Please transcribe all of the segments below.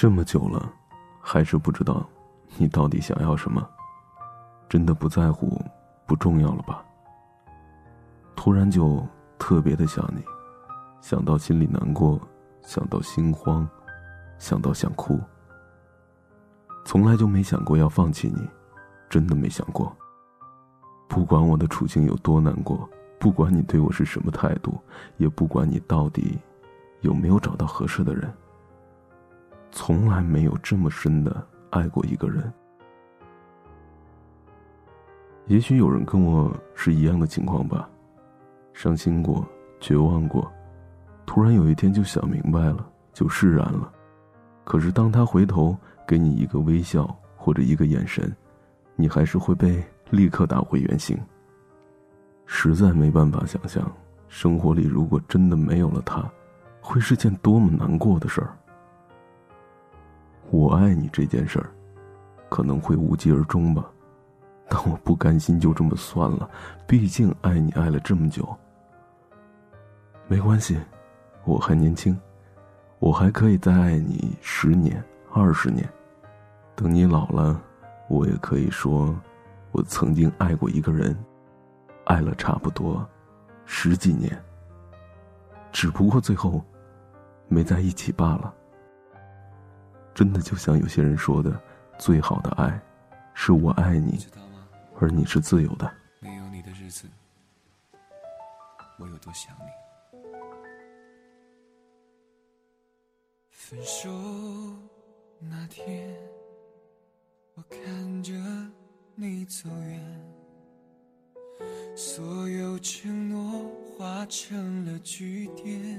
这么久了，还是不知道你到底想要什么。真的不在乎，不重要了吧？突然就特别的想你，想到心里难过，想到心慌，想到想哭。从来就没想过要放弃你，真的没想过。不管我的处境有多难过，不管你对我是什么态度，也不管你到底有没有找到合适的人，从来没有这么深的爱过一个人。也许有人跟我是一样的情况吧，伤心过，绝望过，突然有一天就想明白了，就释然了。可是当他回头给你一个微笑或者一个眼神，你还是会被立刻打回原形。实在没办法想象，生活里如果真的没有了他，会是件多么难过的事儿。我爱你这件事儿，可能会无疾而终吧，但我不甘心就这么算了，毕竟爱你爱了这么久。没关系，我还年轻，我还可以再爱你十年、二十年，等你老了，我也可以说，我曾经爱过一个人。爱了差不多十几年，只不过最后没在一起罢了。真的就像有些人说的，最好的爱是我爱你，而你是自由的。没有你的日子，我有多想你。分手那天，我看着你走远。所有承诺化成了句点，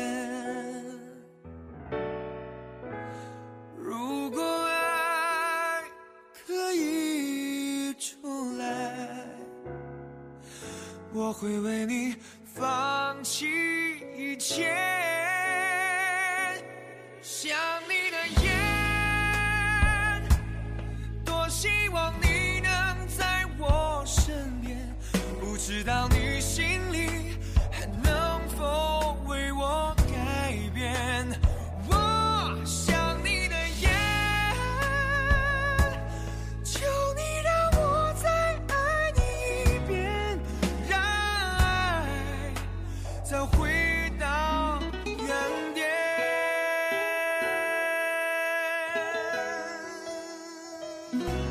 我会为你放弃一切。想你的夜，多希望你能在我身边，不。知道你分手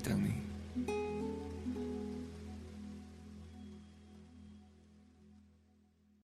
等你。